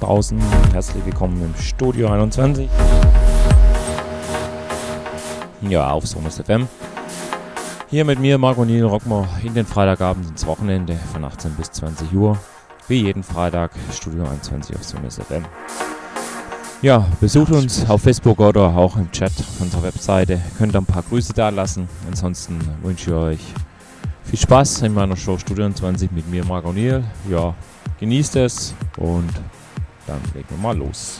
draußen. Herzlich willkommen im Studio 21. Ja, auf Somers FM. Hier mit mir, Marco Niel Rockmer, in den Freitagabend ins Wochenende von 18 bis 20 Uhr. Wie jeden Freitag, Studio 21 auf Somers FM. Ja, besucht uns auf Facebook oder auch im Chat auf unserer Webseite. Könnt ein paar Grüße da lassen. Ansonsten wünsche ich euch viel Spaß in meiner Show Studio 21 mit mir, Marco Niel. Ja, genießt es und dann legen wir mal los.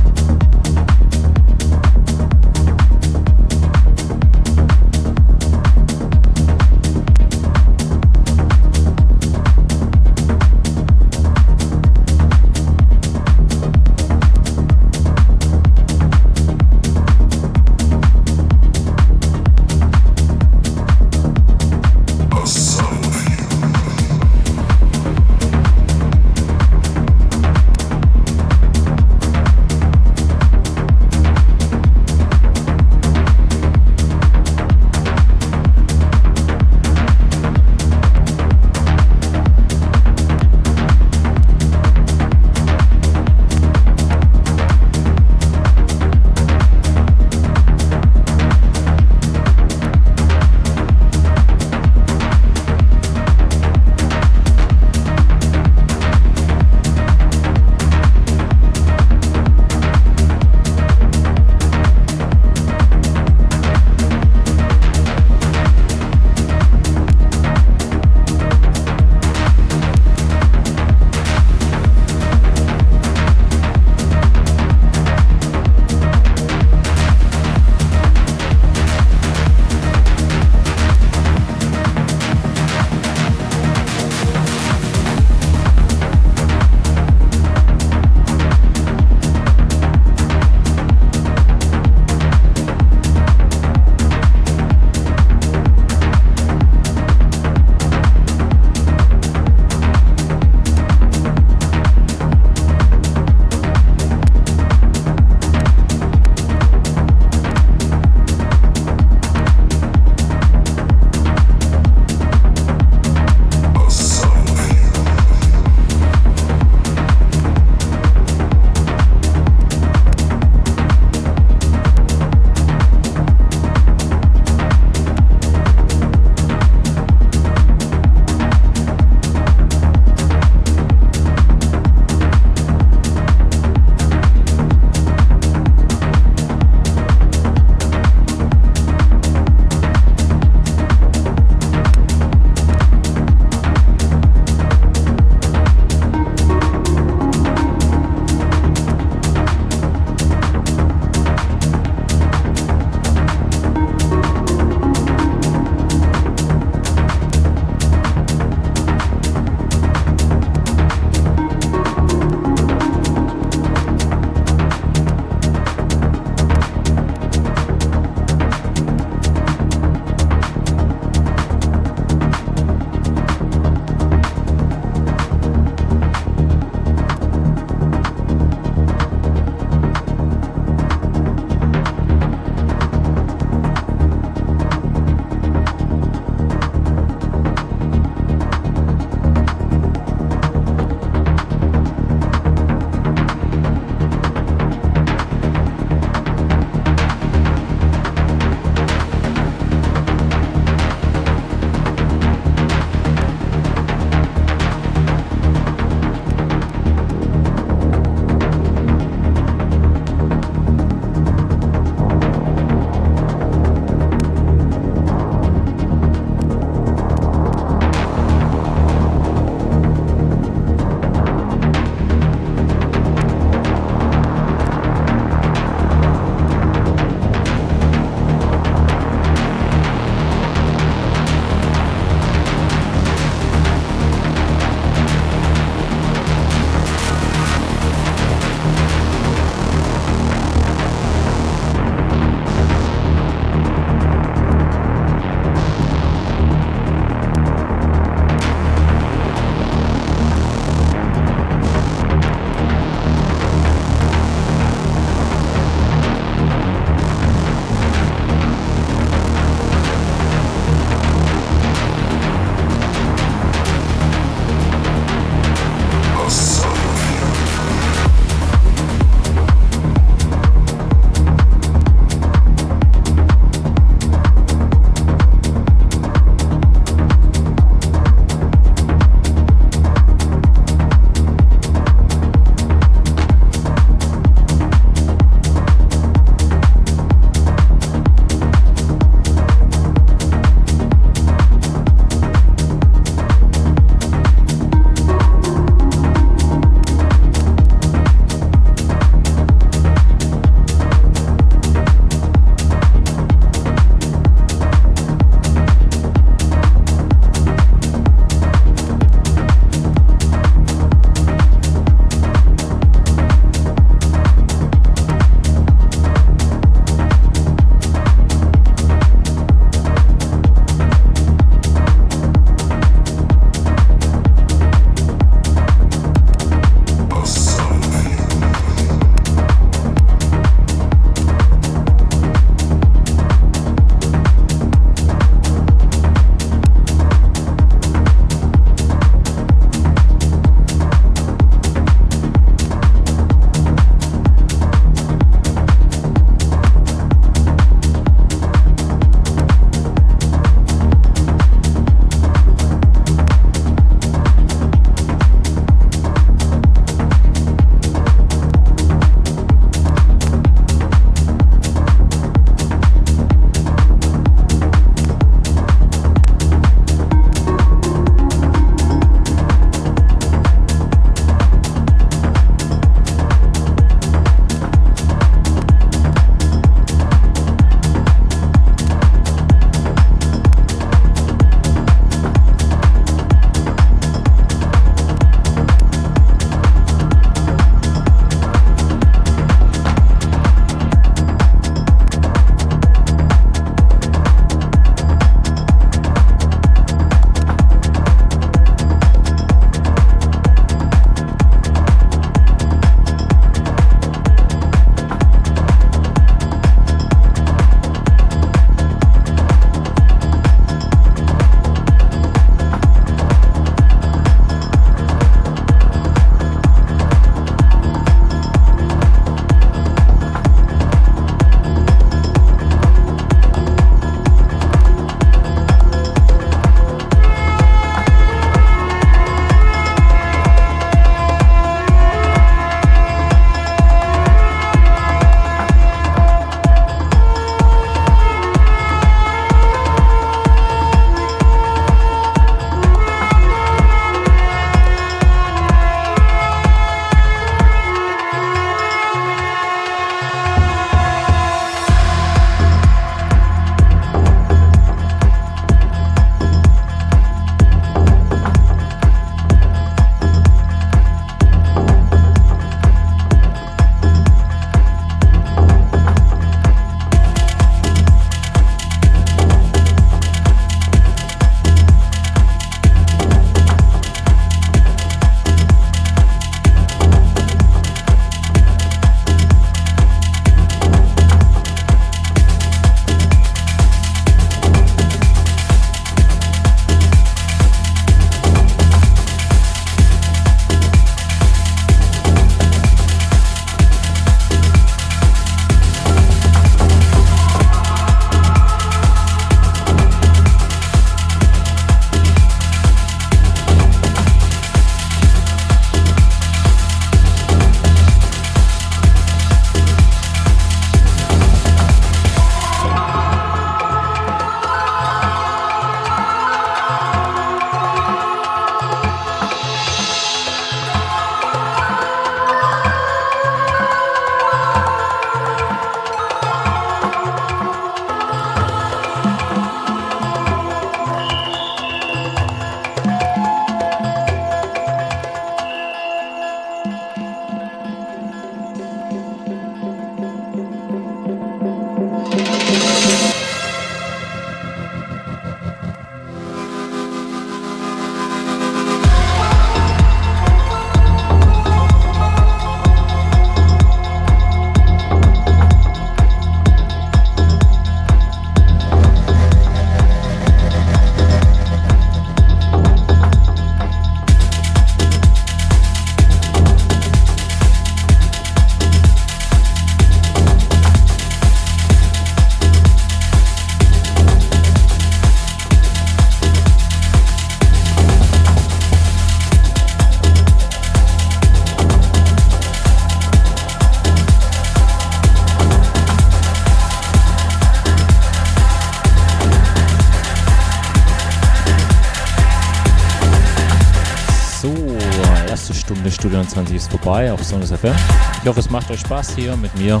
Ist vorbei auf Sonus FM. Ich hoffe, es macht euch Spaß hier mit mir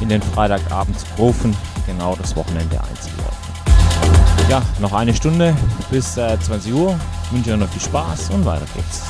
in den Freitagabend zu rufen. Genau das Wochenende einzuläuten. Ja, noch eine Stunde bis äh, 20 Uhr. Ich wünsche euch noch viel Spaß und weiter geht's.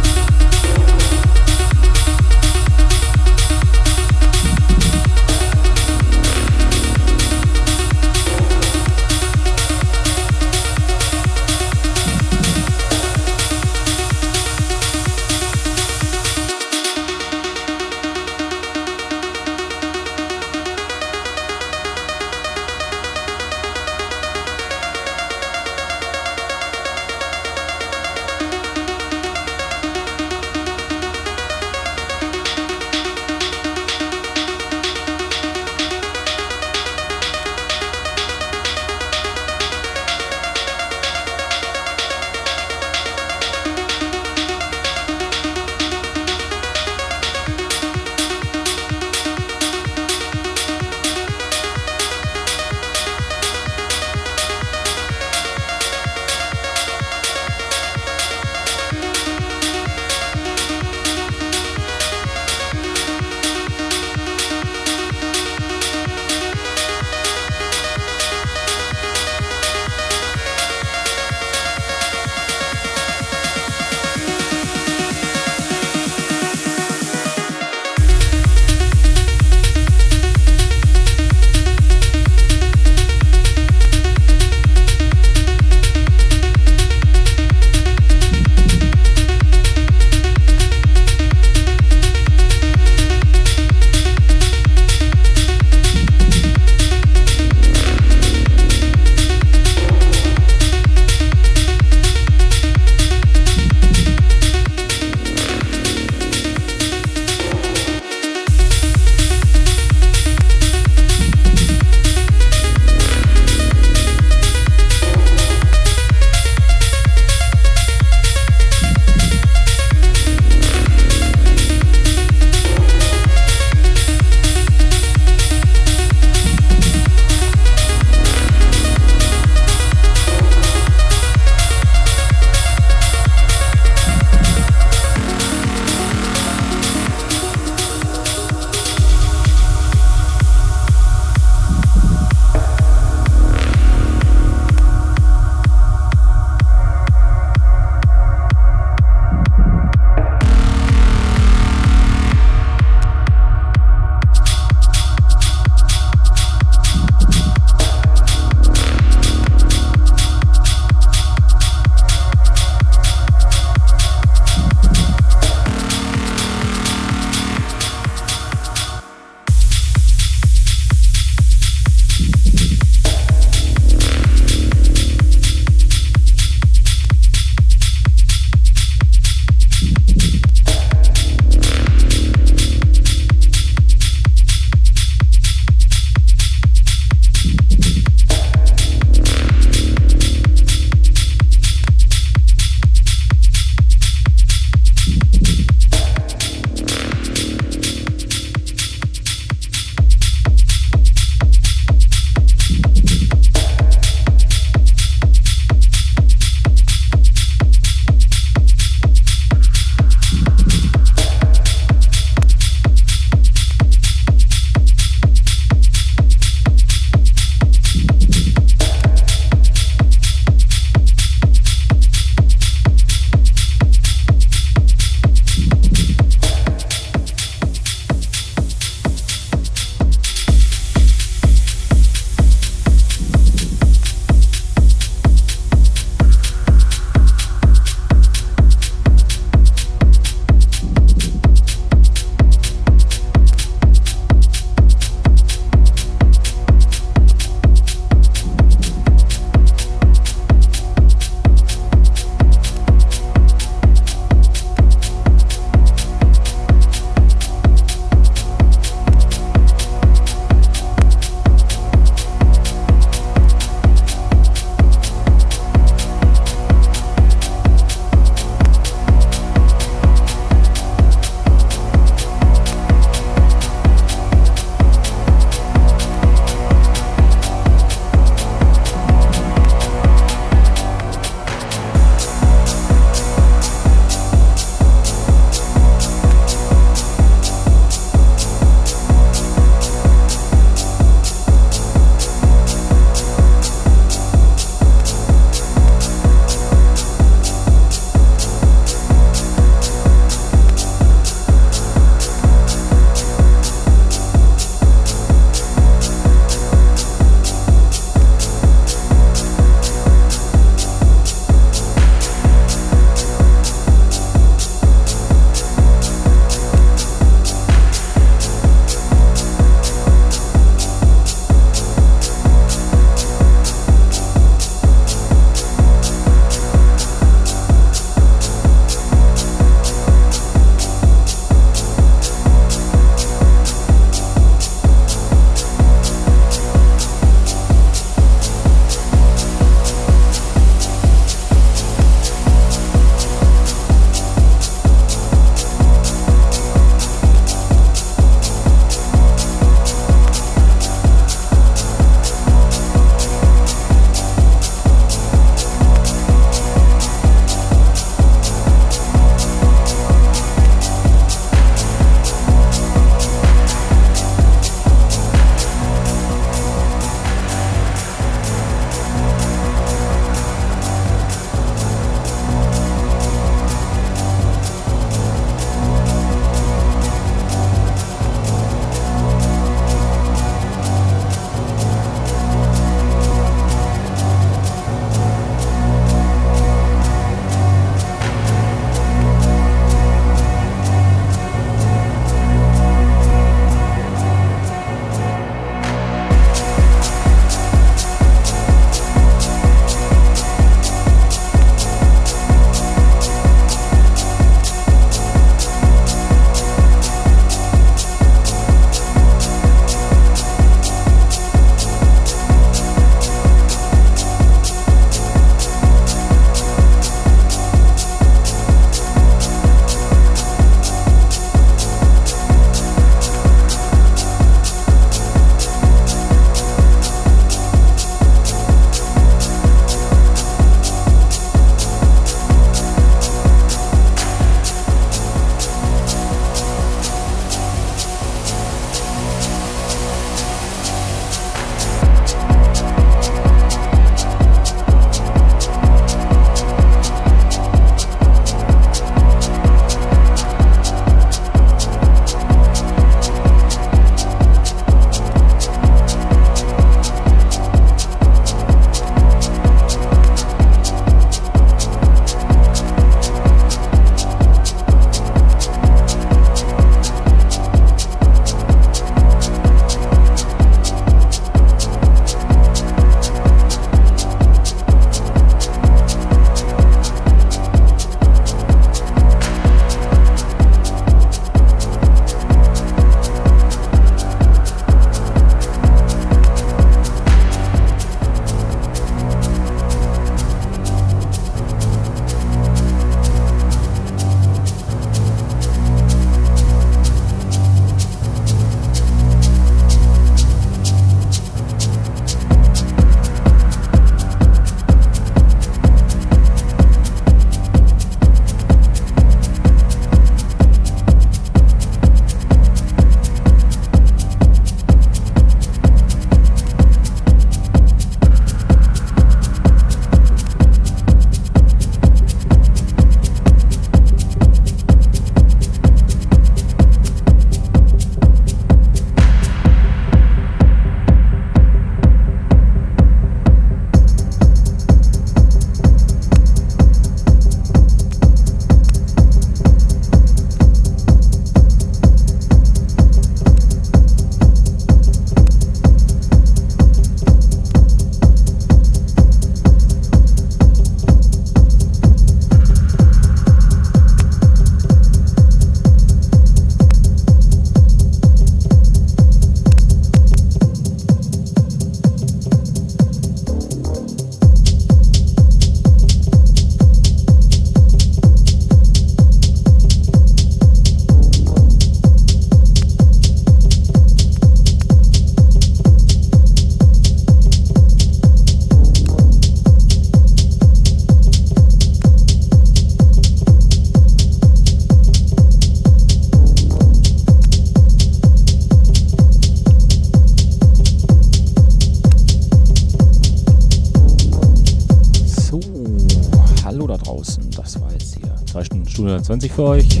23 für euch.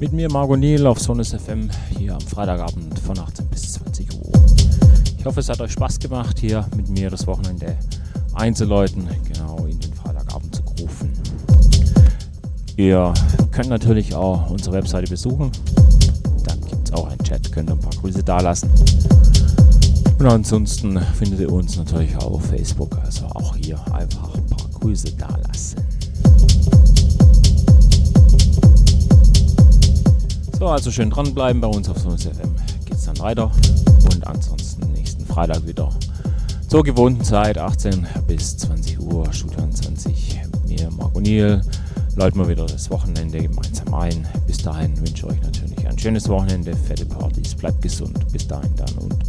Mit mir Margot Niel auf Sonus FM hier am Freitagabend von 18 bis 20 Uhr. Ich hoffe, es hat euch Spaß gemacht, hier mit mir das Wochenende einzuläuten, genau in den Freitagabend zu rufen. Ihr könnt natürlich auch unsere Webseite besuchen. Dann gibt es auch einen Chat, könnt ihr ein paar Grüße dalassen. Und ansonsten findet ihr uns natürlich auch auf Facebook, also auch hier einfach ein paar Grüße dalassen. So, also schön dranbleiben bei uns auf Sonus FM. Geht es dann weiter. Und ansonsten nächsten Freitag wieder zur gewohnten Zeit, 18 bis 20 Uhr, Studio 20 mit mir, Marco Niel. Läuten wir wieder das Wochenende gemeinsam ein. Bis dahin wünsche ich euch natürlich ein schönes Wochenende, fette Partys, bleibt gesund. Bis dahin dann und.